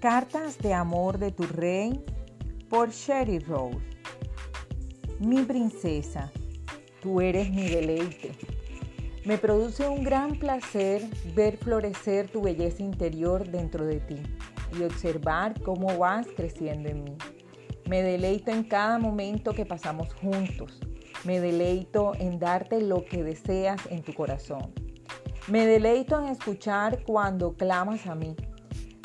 Cartas de amor de tu rey por Sherry Rose. Mi princesa, tú eres mi deleite. Me produce un gran placer ver florecer tu belleza interior dentro de ti y observar cómo vas creciendo en mí. Me deleito en cada momento que pasamos juntos. Me deleito en darte lo que deseas en tu corazón. Me deleito en escuchar cuando clamas a mí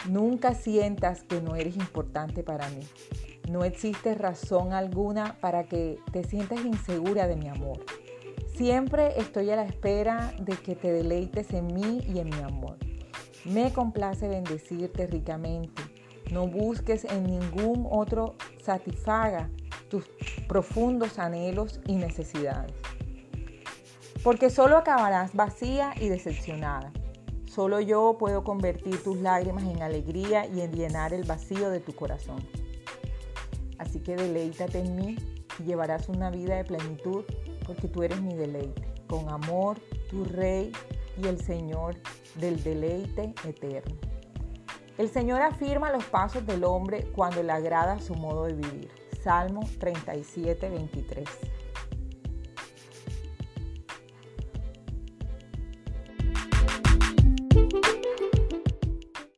Nunca sientas que no eres importante para mí. No existe razón alguna para que te sientas insegura de mi amor. Siempre estoy a la espera de que te deleites en mí y en mi amor. Me complace bendecirte ricamente. No busques en ningún otro satisfaga tus profundos anhelos y necesidades. Porque solo acabarás vacía y decepcionada. Solo yo puedo convertir tus lágrimas en alegría y en llenar el vacío de tu corazón. Así que deleítate en mí y llevarás una vida de plenitud porque tú eres mi deleite. Con amor, tu Rey y el Señor del deleite eterno. El Señor afirma los pasos del hombre cuando le agrada su modo de vivir. Salmo 37, 23.